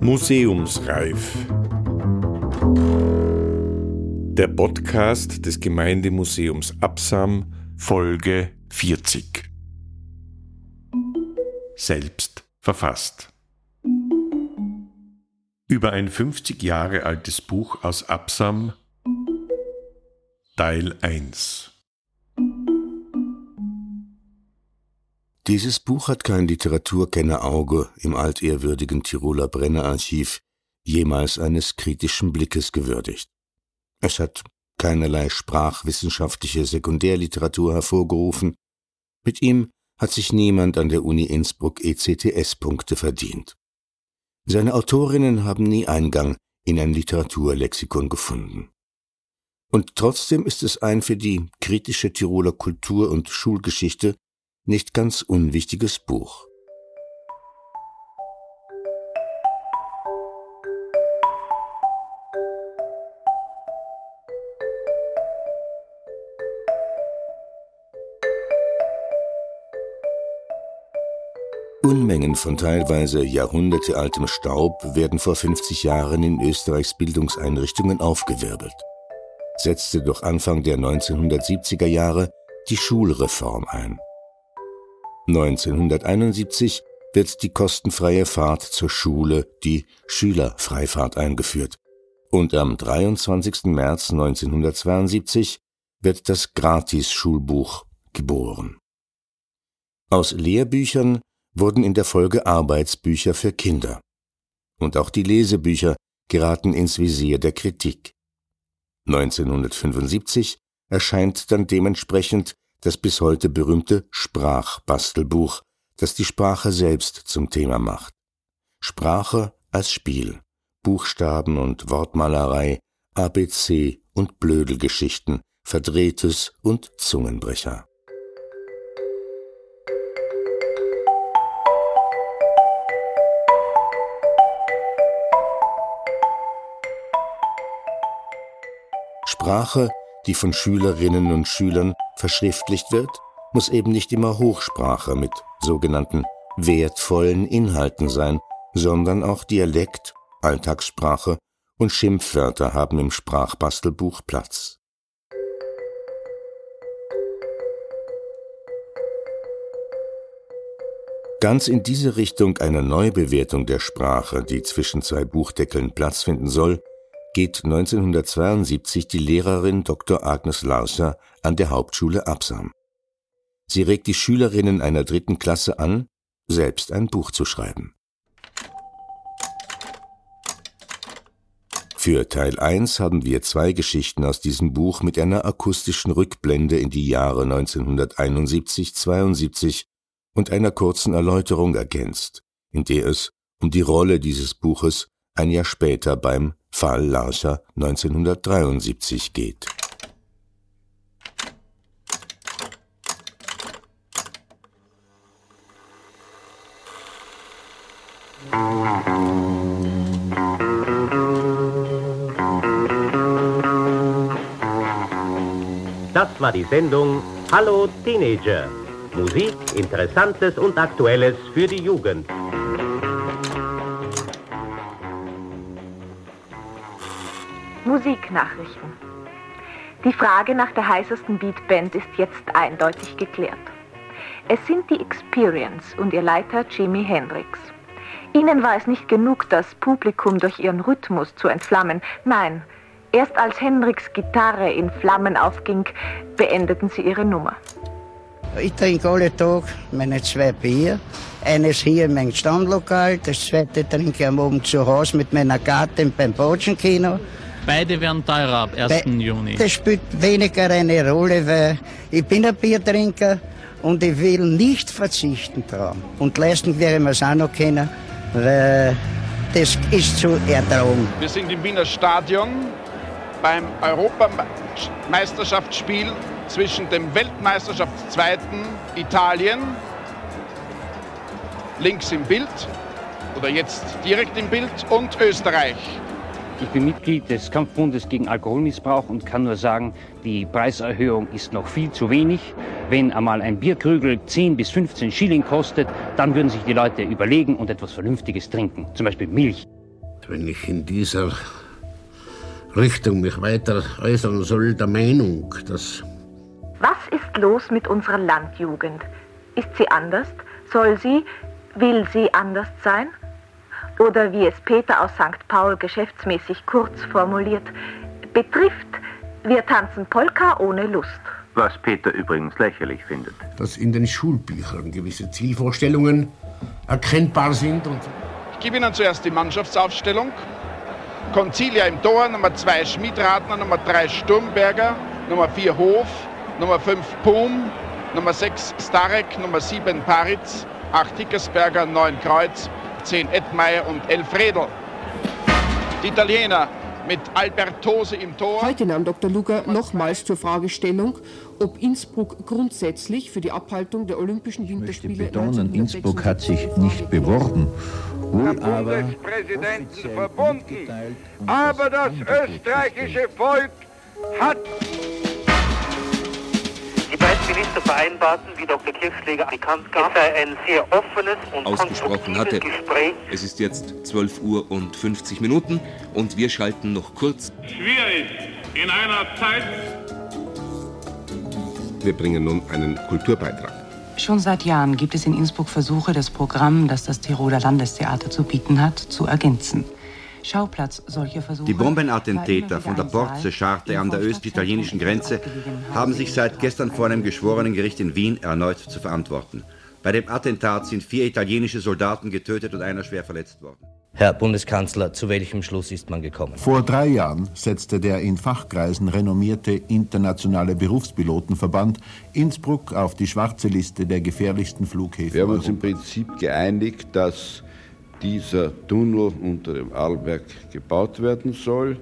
Museumsreif. Der Podcast des Gemeindemuseums Absam, Folge 40. Selbst verfasst. Über ein 50 Jahre altes Buch aus Absam, Teil 1. Dieses Buch hat kein Literaturkennerauge im altehrwürdigen Tiroler Brennerarchiv jemals eines kritischen Blickes gewürdigt. Es hat keinerlei sprachwissenschaftliche Sekundärliteratur hervorgerufen. Mit ihm hat sich niemand an der Uni Innsbruck ECTS-Punkte verdient. Seine Autorinnen haben nie Eingang in ein Literaturlexikon gefunden. Und trotzdem ist es ein für die kritische Tiroler Kultur- und Schulgeschichte nicht ganz unwichtiges Buch. Unmengen von teilweise jahrhundertealtem Staub werden vor 50 Jahren in Österreichs Bildungseinrichtungen aufgewirbelt. Setzte doch Anfang der 1970er Jahre die Schulreform ein. 1971 wird die kostenfreie Fahrt zur Schule, die Schülerfreifahrt, eingeführt. Und am 23. März 1972 wird das Gratis-Schulbuch geboren. Aus Lehrbüchern wurden in der Folge Arbeitsbücher für Kinder. Und auch die Lesebücher geraten ins Visier der Kritik. 1975 erscheint dann dementsprechend das bis heute berühmte Sprachbastelbuch, das die Sprache selbst zum Thema macht. Sprache als Spiel, Buchstaben und Wortmalerei, ABC und Blödelgeschichten, Verdrehtes und Zungenbrecher. Sprache die von Schülerinnen und Schülern verschriftlicht wird, muss eben nicht immer Hochsprache mit sogenannten wertvollen Inhalten sein, sondern auch Dialekt, Alltagssprache und Schimpfwörter haben im Sprachbastelbuch Platz. Ganz in diese Richtung einer Neubewertung der Sprache, die zwischen zwei Buchdeckeln Platz finden soll, geht 1972 die Lehrerin Dr. Agnes Larser an der Hauptschule Absam. Sie regt die Schülerinnen einer dritten Klasse an, selbst ein Buch zu schreiben. Für Teil 1 haben wir zwei Geschichten aus diesem Buch mit einer akustischen Rückblende in die Jahre 1971-72 und einer kurzen Erläuterung ergänzt, in der es um die Rolle dieses Buches ein Jahr später beim Fall Larcher 1973 geht. Das war die Sendung Hallo Teenager. Musik, Interessantes und Aktuelles für die Jugend. Musiknachrichten. Die Frage nach der heißesten Beatband ist jetzt eindeutig geklärt. Es sind die Experience und ihr Leiter Jimi Hendrix. Ihnen war es nicht genug, das Publikum durch ihren Rhythmus zu entflammen. Nein, erst als Hendrix Gitarre in Flammen aufging, beendeten sie ihre Nummer. Ich trinke alle Tage meine zwei Bier. Eines hier in meinem Stammlokal, das zweite trinke ich am Abend zu Hause mit meiner Gattin beim Botschenkino. Beide werden teurer ab 1. Be Juni. Das spielt weniger eine Rolle, weil ich bin ein Biertrinker und ich will nicht verzichten drauf. Und leisten ich mir es auch noch können, weil das ist zu ertragen. Wir sind im Wiener Stadion beim Europameisterschaftsspiel zwischen dem Weltmeisterschaftszweiten Italien, links im Bild oder jetzt direkt im Bild, und Österreich. Ich bin Mitglied des Kampfbundes gegen Alkoholmissbrauch und kann nur sagen, die Preiserhöhung ist noch viel zu wenig. Wenn einmal ein Bierkrügel 10 bis 15 Schilling kostet, dann würden sich die Leute überlegen und etwas Vernünftiges trinken, zum Beispiel Milch. Wenn ich in dieser Richtung mich weiter äußern soll, der Meinung, dass... Was ist los mit unserer Landjugend? Ist sie anders? Soll sie, will sie anders sein? Oder wie es Peter aus St. Paul geschäftsmäßig kurz formuliert, betrifft, wir tanzen Polka ohne Lust. Was Peter übrigens lächerlich findet. Dass in den Schulbüchern gewisse Zielvorstellungen erkennbar sind und. Ich gebe Ihnen zuerst die Mannschaftsaufstellung. Concilia im Tor, Nummer 2 Schmidratner, Nummer 3 Sturmberger, Nummer 4 Hof, Nummer 5 Pum, Nummer 6 Starek, Nummer 7 Paritz, 8 Hickersberger, 9 Kreuz, 10 Edmeier und 11 Redl. Die Italiener mit Albertose im Tor. Heute nahm Dr. Luger nochmals zur Fragestellung, ob Innsbruck grundsätzlich für die Abhaltung der Olympischen Winterspiele. Ich möchte betonen, Innsbruck hat sich nicht beworben, wohl aber Bundespräsidenten verbunden. Aber das österreichische Volk hat die beiden Minister vereinbarten, wie Dr. Kirchschläger bekannt gab, es sei ein sehr offenes und ausgesprochen hatte. Gespräch. Es ist jetzt 12 Uhr und 50 Minuten und wir schalten noch kurz. Schwierig in einer Zeit. Wir bringen nun einen Kulturbeitrag. Schon seit Jahren gibt es in Innsbruck Versuche, das Programm, das das Tiroler Landestheater zu bieten hat, zu ergänzen. Schauplatz solcher Versuche. Die Bombenattentäter von der Porze-Scharte an der öst-italienischen Grenze haben sich seit gestern vor einem Geschworenengericht in Wien erneut zu verantworten. Bei dem Attentat sind vier italienische Soldaten getötet und einer schwer verletzt worden. Herr Bundeskanzler, zu welchem Schluss ist man gekommen? Vor drei Jahren setzte der in Fachkreisen renommierte internationale Berufspilotenverband Innsbruck auf die schwarze Liste der gefährlichsten Flughäfen. Wir haben uns im Prinzip geeinigt, dass dieser Tunnel unter dem Arlberg gebaut werden soll.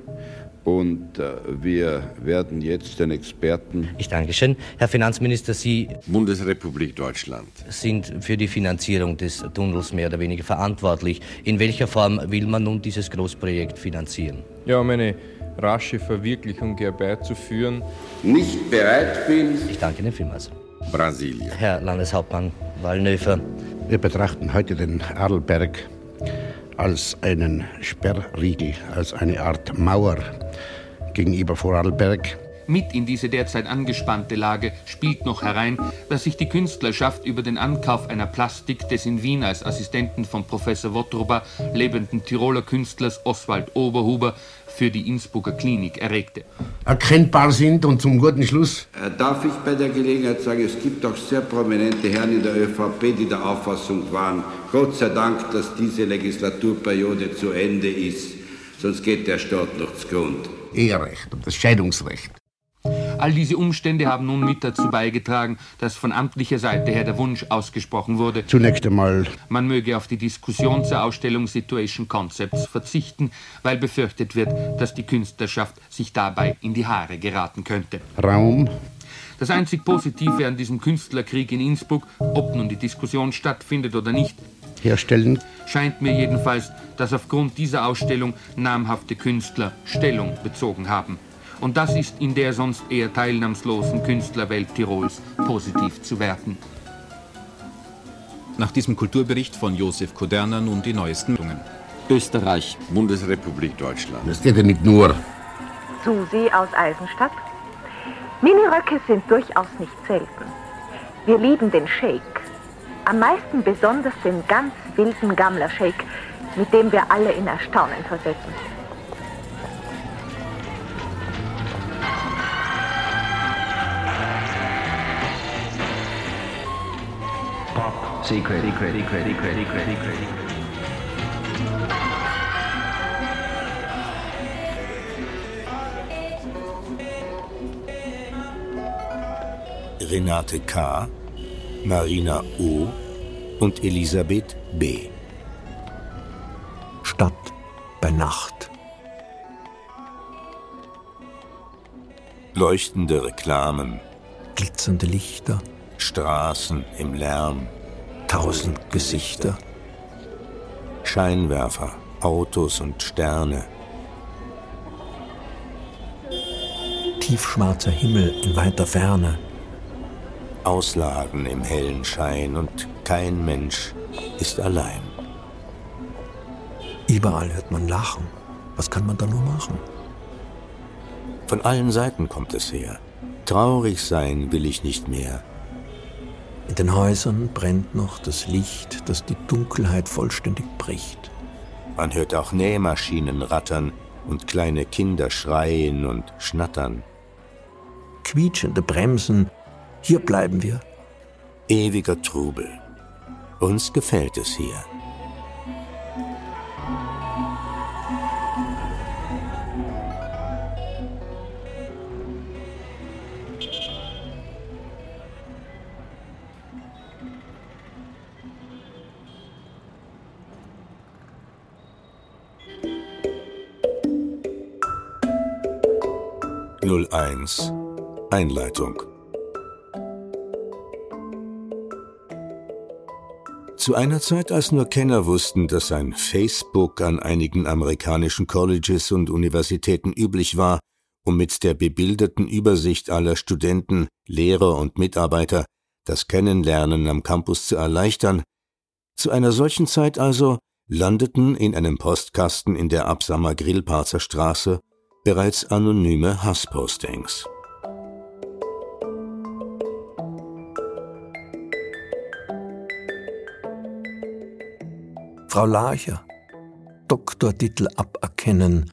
Und äh, wir werden jetzt den Experten. Ich danke schön. Herr Finanzminister, Sie. Bundesrepublik Deutschland. Sind für die Finanzierung des Tunnels mehr oder weniger verantwortlich. In welcher Form will man nun dieses Großprojekt finanzieren? Ja, um eine rasche Verwirklichung herbeizuführen. Nicht bereit bin. Ich danke Ihnen vielmals. Brasilien. Herr Landeshauptmann Wallnöfer. Wir betrachten heute den Arlberg als einen Sperrriegel, als eine Art Mauer gegenüber Vorarlberg. Mit in diese derzeit angespannte Lage spielt noch herein, dass sich die Künstlerschaft über den Ankauf einer Plastik des in Wien als Assistenten von Professor Wottruba lebenden Tiroler Künstlers Oswald Oberhuber für die Innsbrucker Klinik erregte. Erkennbar sind und zum guten Schluss. Darf ich bei der Gelegenheit sagen, es gibt auch sehr prominente Herren in der ÖVP, die der Auffassung waren, Gott sei Dank, dass diese Legislaturperiode zu Ende ist, sonst geht der Staat noch zugrund. Eherecht und das Scheidungsrecht. All diese Umstände haben nun mit dazu beigetragen, dass von amtlicher Seite her der Wunsch ausgesprochen wurde, zunächst einmal, man möge auf die Diskussion zur Ausstellung Situation Concepts verzichten, weil befürchtet wird, dass die Künstlerschaft sich dabei in die Haare geraten könnte. Raum. Das einzig Positive an diesem Künstlerkrieg in Innsbruck, ob nun die Diskussion stattfindet oder nicht, herstellen, scheint mir jedenfalls, dass aufgrund dieser Ausstellung namhafte Künstler Stellung bezogen haben. Und das ist in der sonst eher teilnahmslosen Künstlerwelt Tirols positiv zu werten. Nach diesem Kulturbericht von Josef Koderner nun die neuesten Meldungen. Österreich. Bundesrepublik Deutschland. Das geht ja nicht nur. Susi aus Eisenstadt. Miniröcke sind durchaus nicht selten. Wir lieben den Shake. Am meisten besonders den ganz wilden Gammler-Shake, mit dem wir alle in Erstaunen versetzen. Secret, secret, secret, secret, secret, secret. Renate K., Marina O. und Elisabeth B. Stadt bei Nacht. Leuchtende Reklamen, glitzernde Lichter, Straßen im Lärm, tausend Gesichter, Scheinwerfer, Autos und Sterne, tiefschwarzer Himmel in weiter Ferne. Ausladen im hellen Schein und kein Mensch ist allein. Überall hört man Lachen. Was kann man da nur machen? Von allen Seiten kommt es her. Traurig sein will ich nicht mehr. In den Häusern brennt noch das Licht, das die Dunkelheit vollständig bricht. Man hört auch Nähmaschinen rattern und kleine Kinder schreien und schnattern. Quietschende Bremsen, hier bleiben wir. Ewiger Trubel. Uns gefällt es hier. Null eins. Einleitung. Zu einer Zeit, als nur Kenner wussten, dass ein Facebook an einigen amerikanischen Colleges und Universitäten üblich war, um mit der bebilderten Übersicht aller Studenten, Lehrer und Mitarbeiter das Kennenlernen am Campus zu erleichtern, zu einer solchen Zeit also landeten in einem Postkasten in der Absamer Grillparzer Straße bereits anonyme Hasspostings. Frau Larcher, Doktortitel aberkennen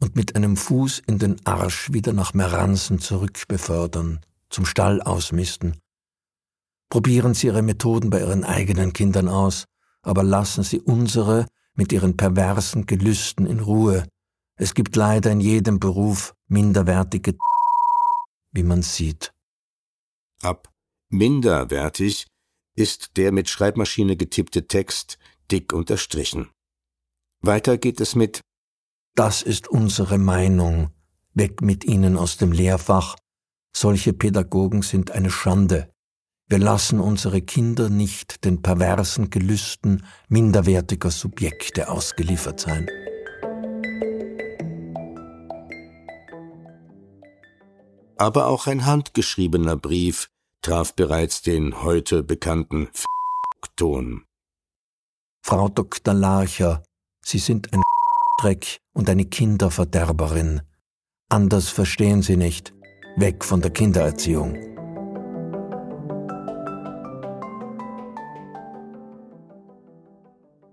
und mit einem Fuß in den Arsch wieder nach Meransen zurückbefördern, zum Stall ausmisten. Probieren Sie Ihre Methoden bei Ihren eigenen Kindern aus, aber lassen Sie unsere mit ihren perversen Gelüsten in Ruhe. Es gibt leider in jedem Beruf minderwertige, wie man sieht. Ab minderwertig ist der mit Schreibmaschine getippte Text dick unterstrichen. Weiter geht es mit Das ist unsere Meinung. Weg mit ihnen aus dem Lehrfach. Solche Pädagogen sind eine Schande. Wir lassen unsere Kinder nicht den perversen Gelüsten minderwertiger Subjekte ausgeliefert sein. Aber auch ein handgeschriebener Brief traf bereits den heute bekannten Ton. Frau Dr. Larcher, Sie sind ein Dreck und eine Kinderverderberin. Anders verstehen Sie nicht. Weg von der Kindererziehung.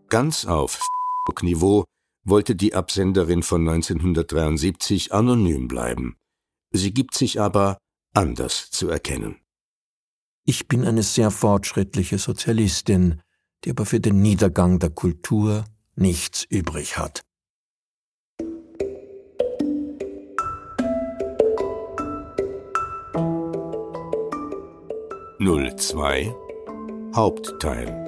Ganz auf Niveau wollte die Absenderin von 1973 anonym bleiben. Sie gibt sich aber anders zu erkennen. Ich bin eine sehr fortschrittliche Sozialistin, die aber für den Niedergang der Kultur nichts übrig hat. Null zwei Hauptteil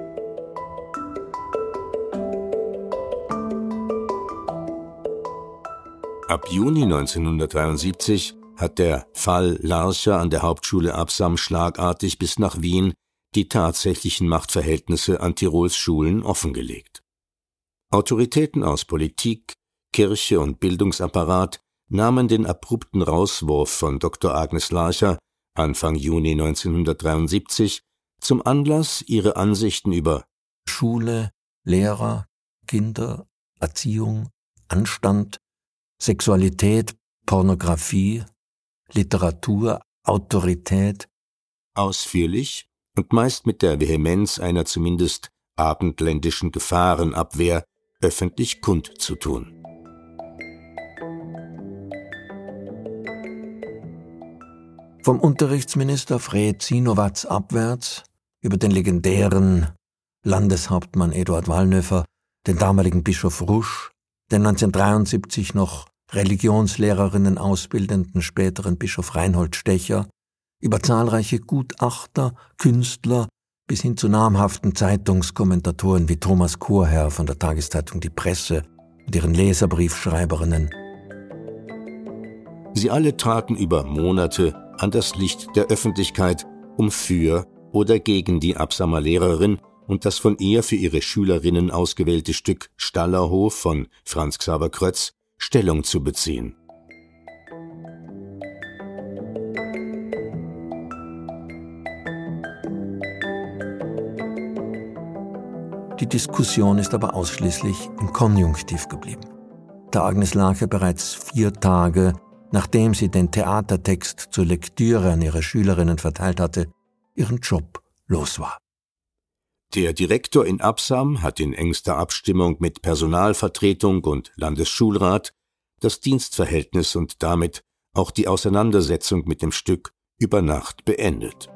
Ab Juni 1973 hat der Fall Larcher an der Hauptschule Absam schlagartig bis nach Wien die tatsächlichen Machtverhältnisse an Tirols Schulen offengelegt. Autoritäten aus Politik, Kirche und Bildungsapparat nahmen den abrupten Rauswurf von Dr. Agnes Larcher Anfang Juni 1973 zum Anlass, ihre Ansichten über Schule, Lehrer, Kinder, Erziehung, Anstand, Sexualität, Pornografie, Literatur, Autorität ausführlich und meist mit der Vehemenz einer zumindest abendländischen Gefahrenabwehr öffentlich kundzutun. Vom Unterrichtsminister Fred Zinowatz abwärts über den legendären Landeshauptmann Eduard Wallnöfer, den damaligen Bischof Rusch, den 1973 noch Religionslehrerinnen ausbildenden späteren Bischof Reinhold Stecher, über zahlreiche Gutachter, Künstler bis hin zu namhaften Zeitungskommentatoren wie Thomas Chorherr von der Tageszeitung Die Presse und ihren Leserbriefschreiberinnen. Sie alle traten über Monate an das Licht der Öffentlichkeit, um für oder gegen die Absamer Lehrerin und das von ihr für ihre Schülerinnen ausgewählte Stück Stallerhof von Franz Xaver Krötz Stellung zu beziehen. Die Diskussion ist aber ausschließlich im Konjunktiv geblieben. Da Agnes Larcher bereits vier Tage, nachdem sie den Theatertext zur Lektüre an ihre Schülerinnen verteilt hatte, ihren Job los war. Der Direktor in Absam hat in engster Abstimmung mit Personalvertretung und Landesschulrat das Dienstverhältnis und damit auch die Auseinandersetzung mit dem Stück über Nacht beendet.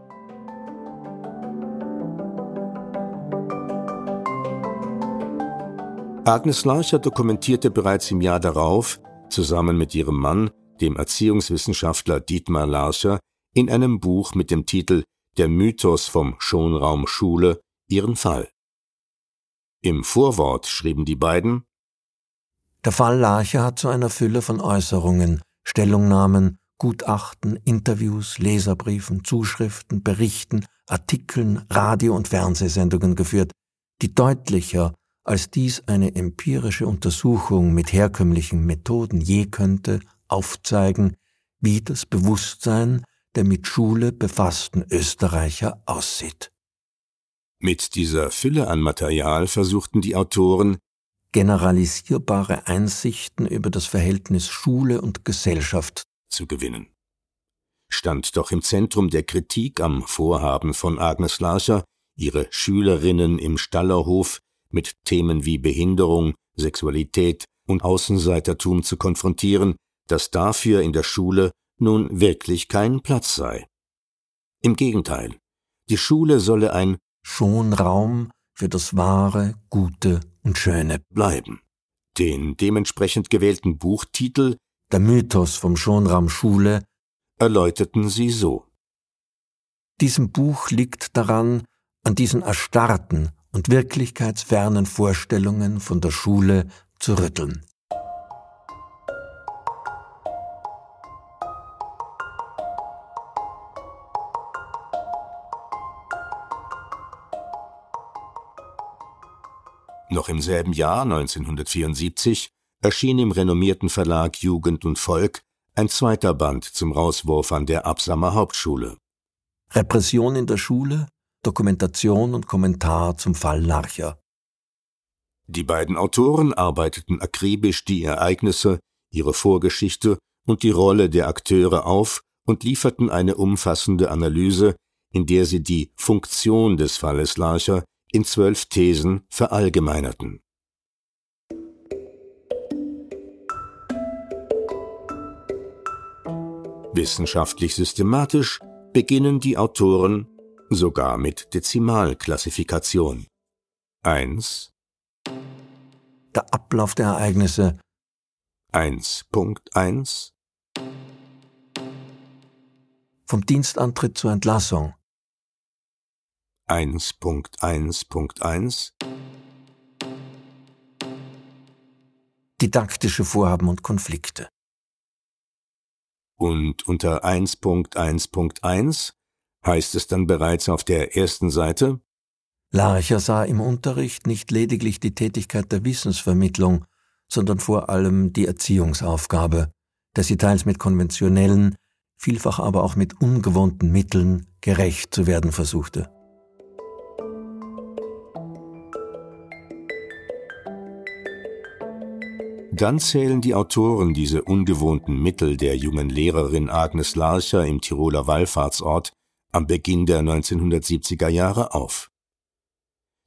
Agnes Larcher dokumentierte bereits im Jahr darauf, zusammen mit ihrem Mann, dem Erziehungswissenschaftler Dietmar Larcher, in einem Buch mit dem Titel Der Mythos vom Schonraum Schule ihren Fall. Im Vorwort schrieben die beiden Der Fall Larcher hat zu einer Fülle von Äußerungen, Stellungnahmen, Gutachten, Interviews, Leserbriefen, Zuschriften, Berichten, Artikeln, Radio- und Fernsehsendungen geführt, die deutlicher als dies eine empirische Untersuchung mit herkömmlichen Methoden je könnte, aufzeigen, wie das Bewusstsein der mit Schule befassten Österreicher aussieht. Mit dieser Fülle an Material versuchten die Autoren, generalisierbare Einsichten über das Verhältnis Schule und Gesellschaft zu gewinnen. Stand doch im Zentrum der Kritik am Vorhaben von Agnes Larcher, ihre Schülerinnen im Stallerhof mit Themen wie Behinderung, Sexualität und Außenseitertum zu konfrontieren, dass dafür in der Schule nun wirklich kein Platz sei. Im Gegenteil, die Schule solle ein Schonraum für das Wahre, Gute und Schöne bleiben. Den dementsprechend gewählten Buchtitel Der Mythos vom Schonraum Schule erläuterten sie so. Diesem Buch liegt daran, an diesen erstarrten und wirklichkeitsfernen Vorstellungen von der Schule zu rütteln. Noch im selben Jahr 1974 erschien im renommierten Verlag Jugend und Volk ein zweiter Band zum Rauswurf an der Absamer Hauptschule. Repression in der Schule, Dokumentation und Kommentar zum Fall Larcher. Die beiden Autoren arbeiteten akribisch die Ereignisse, ihre Vorgeschichte und die Rolle der Akteure auf und lieferten eine umfassende Analyse, in der sie die Funktion des Falles Larcher in zwölf Thesen verallgemeinerten. Wissenschaftlich systematisch beginnen die Autoren sogar mit Dezimalklassifikation. 1 Der Ablauf der Ereignisse 1.1 Vom Dienstantritt zur Entlassung 1.1.1 Didaktische Vorhaben und Konflikte. Und unter 1.1.1 heißt es dann bereits auf der ersten Seite Larcher sah im Unterricht nicht lediglich die Tätigkeit der Wissensvermittlung, sondern vor allem die Erziehungsaufgabe, der sie teils mit konventionellen, vielfach aber auch mit ungewohnten Mitteln gerecht zu werden versuchte. Dann zählen die Autoren diese ungewohnten Mittel der jungen Lehrerin Agnes Larcher im Tiroler Wallfahrtsort am Beginn der 1970er Jahre auf.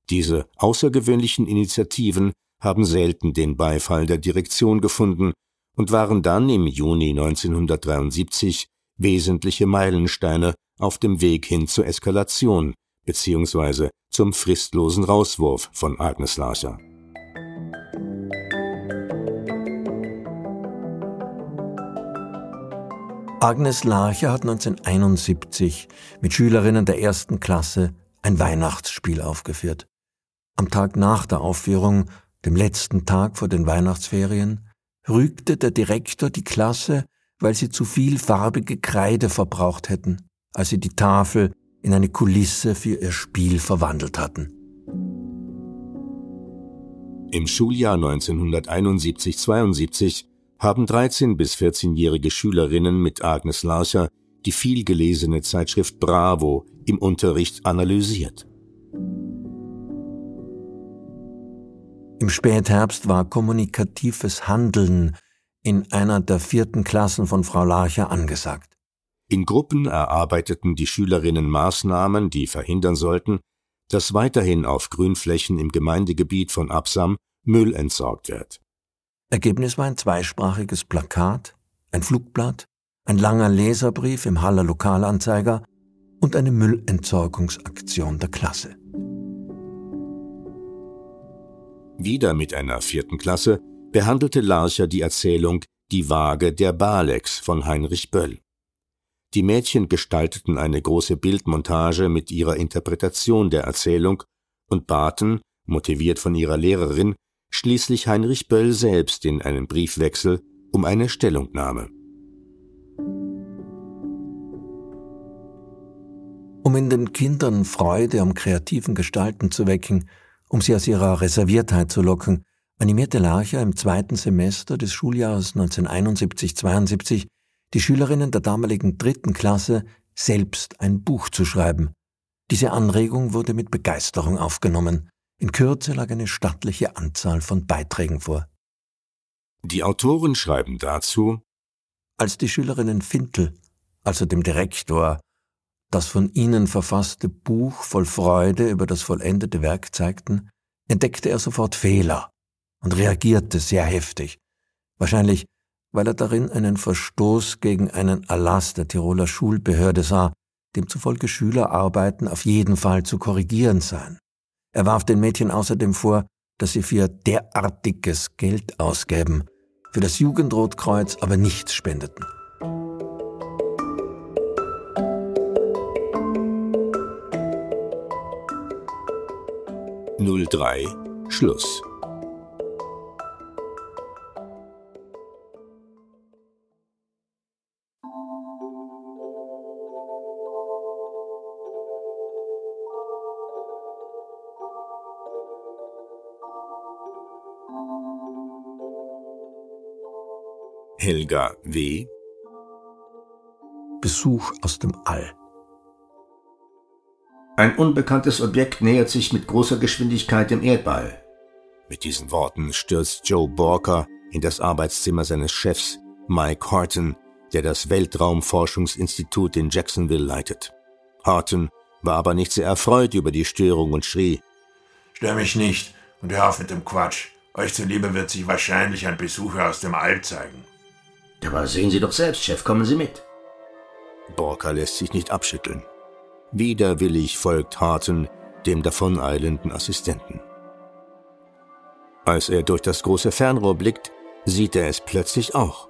Diese außergewöhnlichen Initiativen haben selten den Beifall der Direktion gefunden und waren dann im Juni 1973 wesentliche Meilensteine auf dem Weg hin zur Eskalation bzw. zum fristlosen Rauswurf von Agnes Larcher. Agnes Larcher hat 1971 mit Schülerinnen der ersten Klasse ein Weihnachtsspiel aufgeführt. Am Tag nach der Aufführung, dem letzten Tag vor den Weihnachtsferien, rügte der Direktor die Klasse, weil sie zu viel farbige Kreide verbraucht hätten, als sie die Tafel in eine Kulisse für ihr Spiel verwandelt hatten. Im Schuljahr 1971-72 haben 13- bis 14-jährige Schülerinnen mit Agnes Larcher die vielgelesene Zeitschrift Bravo im Unterricht analysiert. Im Spätherbst war kommunikatives Handeln in einer der vierten Klassen von Frau Larcher angesagt. In Gruppen erarbeiteten die Schülerinnen Maßnahmen, die verhindern sollten, dass weiterhin auf Grünflächen im Gemeindegebiet von Absam Müll entsorgt wird. Ergebnis war ein zweisprachiges Plakat, ein Flugblatt, ein langer Leserbrief im Haller Lokalanzeiger und eine Müllentsorgungsaktion der Klasse. Wieder mit einer vierten Klasse behandelte Larcher die Erzählung Die Waage der Balex von Heinrich Böll. Die Mädchen gestalteten eine große Bildmontage mit ihrer Interpretation der Erzählung und baten, motiviert von ihrer Lehrerin, schließlich Heinrich Böll selbst in einem Briefwechsel um eine Stellungnahme. Um in den Kindern Freude am kreativen Gestalten zu wecken, um sie aus ihrer Reserviertheit zu locken, animierte Larcher im zweiten Semester des Schuljahres 1971-72 die Schülerinnen der damaligen dritten Klasse, selbst ein Buch zu schreiben. Diese Anregung wurde mit Begeisterung aufgenommen. In Kürze lag eine stattliche Anzahl von Beiträgen vor. Die Autoren schreiben dazu, als die Schülerinnen Fintel, also dem Direktor, das von ihnen verfasste Buch voll Freude über das vollendete Werk zeigten, entdeckte er sofort Fehler und reagierte sehr heftig. Wahrscheinlich, weil er darin einen Verstoß gegen einen Erlass der Tiroler Schulbehörde sah, demzufolge Schülerarbeiten auf jeden Fall zu korrigieren seien. Er warf den Mädchen außerdem vor, dass sie für derartiges Geld ausgäben, für das Jugendrotkreuz aber nichts spendeten. 03 Schluss. Helga W. Besuch aus dem All. Ein unbekanntes Objekt nähert sich mit großer Geschwindigkeit dem Erdball. Mit diesen Worten stürzt Joe Borker in das Arbeitszimmer seines Chefs, Mike Horton, der das Weltraumforschungsinstitut in Jacksonville leitet. Horton war aber nicht sehr erfreut über die Störung und schrie: Stör mich nicht und hör auf mit dem Quatsch. Euch zuliebe wird sich wahrscheinlich ein Besucher aus dem All zeigen. Aber sehen Sie doch selbst, Chef, kommen Sie mit. Borker lässt sich nicht abschütteln. Widerwillig folgt Harton dem davoneilenden Assistenten. Als er durch das große Fernrohr blickt, sieht er es plötzlich auch.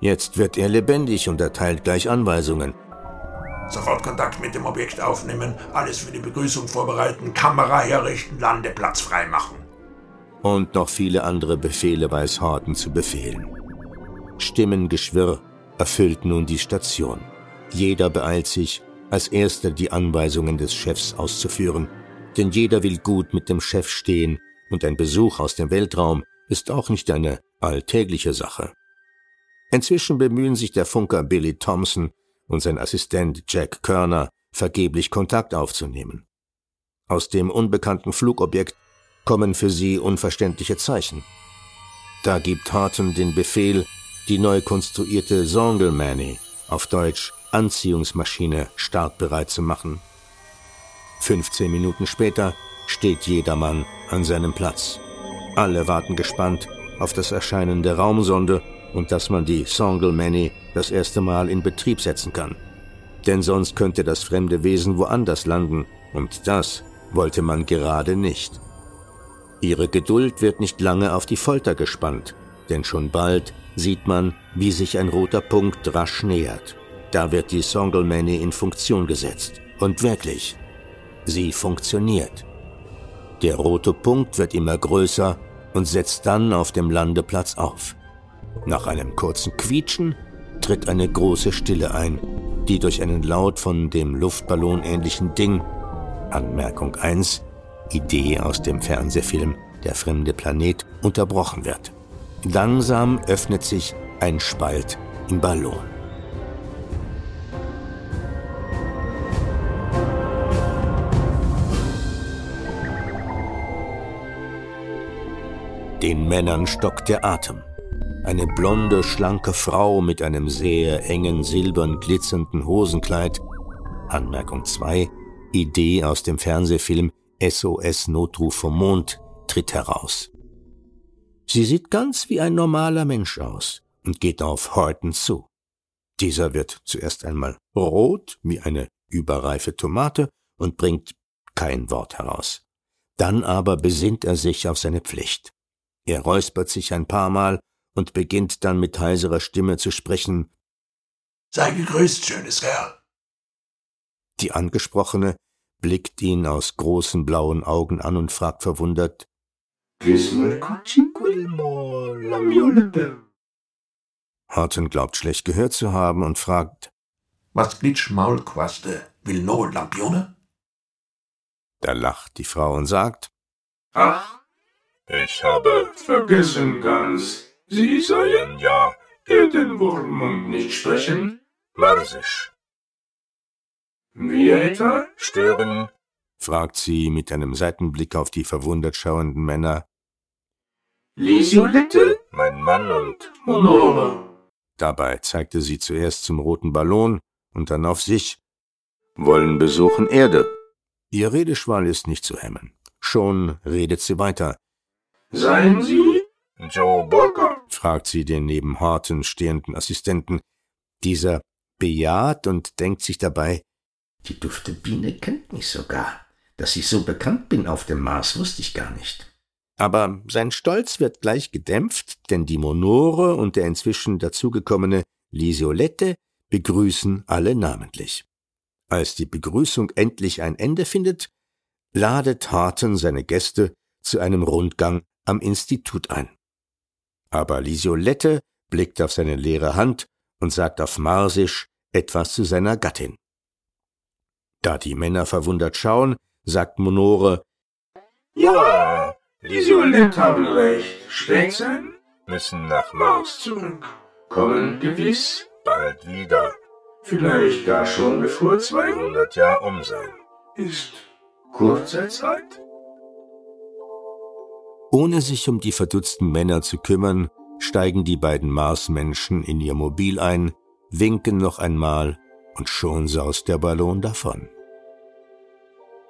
Jetzt wird er lebendig und erteilt gleich Anweisungen. Sofort Kontakt mit dem Objekt aufnehmen, alles für die Begrüßung vorbereiten, Kamera herrichten, Landeplatz freimachen. Und noch viele andere Befehle weiß Harton zu befehlen. Stimmengeschwirr erfüllt nun die Station. Jeder beeilt sich, als erster die Anweisungen des Chefs auszuführen, denn jeder will gut mit dem Chef stehen und ein Besuch aus dem Weltraum ist auch nicht eine alltägliche Sache. Inzwischen bemühen sich der Funker Billy Thompson und sein Assistent Jack Körner vergeblich Kontakt aufzunehmen. Aus dem unbekannten Flugobjekt kommen für sie unverständliche Zeichen. Da gibt Horton den Befehl, die neu konstruierte Songelmani, auf Deutsch Anziehungsmaschine startbereit zu machen. 15 Minuten später steht jedermann an seinem Platz. Alle warten gespannt auf das Erscheinen der Raumsonde und dass man die Songle das erste Mal in Betrieb setzen kann. Denn sonst könnte das fremde Wesen woanders landen und das wollte man gerade nicht. Ihre Geduld wird nicht lange auf die Folter gespannt, denn schon bald sieht man, wie sich ein roter Punkt rasch nähert. Da wird die Songelmany in Funktion gesetzt. Und wirklich, sie funktioniert. Der rote Punkt wird immer größer und setzt dann auf dem Landeplatz auf. Nach einem kurzen Quietschen tritt eine große Stille ein, die durch einen Laut von dem Luftballon ähnlichen Ding, Anmerkung 1, Idee aus dem Fernsehfilm Der fremde Planet, unterbrochen wird. Langsam öffnet sich ein Spalt im Ballon. Den Männern stockt der Atem. Eine blonde, schlanke Frau mit einem sehr engen, silbern glitzernden Hosenkleid. Anmerkung 2. Idee aus dem Fernsehfilm SOS Notruf vom Mond tritt heraus. Sie sieht ganz wie ein normaler Mensch aus und geht auf Horton zu. Dieser wird zuerst einmal rot wie eine überreife Tomate und bringt kein Wort heraus. Dann aber besinnt er sich auf seine Pflicht. Er räuspert sich ein paar Mal und beginnt dann mit heiserer Stimme zu sprechen. Sei gegrüßt, schönes Kerl. Die Angesprochene blickt ihn aus großen blauen Augen an und fragt verwundert, Horton glaubt schlecht gehört zu haben und fragt, Was glitsch Maulquaste, will no Lampione? Da lacht die Frau und sagt, Ach, ich habe vergessen ganz, Sie seien ja Erdenwurm und nicht sprechen, Marsisch. Wir etwa stören? Fragt sie mit einem Seitenblick auf die verwundert schauenden Männer. Lisiolette, mein Mann und Monore. Dabei zeigte sie zuerst zum roten Ballon und dann auf sich. Wollen besuchen Erde. Ihr Redeschwall ist nicht zu hemmen. Schon redet sie weiter. Seien Sie Joe Burger? fragt sie den neben Horton stehenden Assistenten. Dieser bejaht und denkt sich dabei, die dufte Biene kennt mich sogar. Dass ich so bekannt bin auf dem Mars, wusste ich gar nicht. Aber sein Stolz wird gleich gedämpft, denn die Monore und der inzwischen dazugekommene Lisiolette begrüßen alle namentlich. Als die Begrüßung endlich ein Ende findet, ladet Harton seine Gäste zu einem Rundgang am Institut ein. Aber Lisiolette blickt auf seine leere Hand und sagt auf Marsisch etwas zu seiner Gattin. Da die Männer verwundert schauen, sagt Monore, Ja, die Violett haben recht. Spätzchen müssen nach Mars zurück. Kommen gewiss bald wieder. Vielleicht gar schon bevor 200 Jahre um sein. Ist kurze Zeit. Ohne sich um die verdutzten Männer zu kümmern, steigen die beiden Marsmenschen in ihr Mobil ein, winken noch einmal und schon saust der Ballon davon.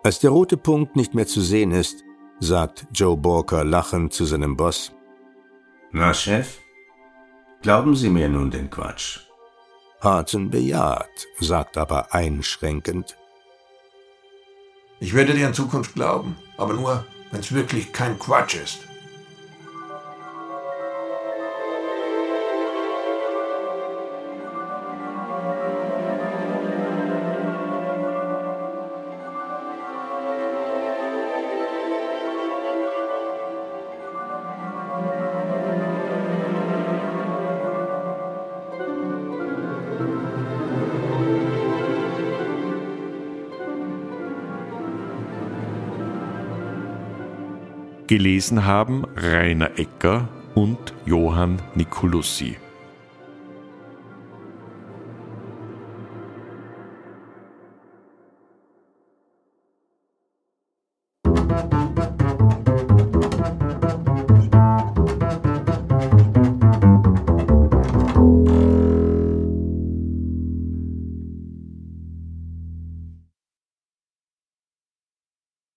Als der rote Punkt nicht mehr zu sehen ist, sagt Joe Borker lachend zu seinem Boss. Na, Chef? Glauben Sie mir nun den Quatsch? Harton bejaht, sagt aber einschränkend. Ich werde dir in Zukunft glauben, aber nur, wenn es wirklich kein Quatsch ist. Gelesen haben Rainer Ecker und Johann Nicolussi.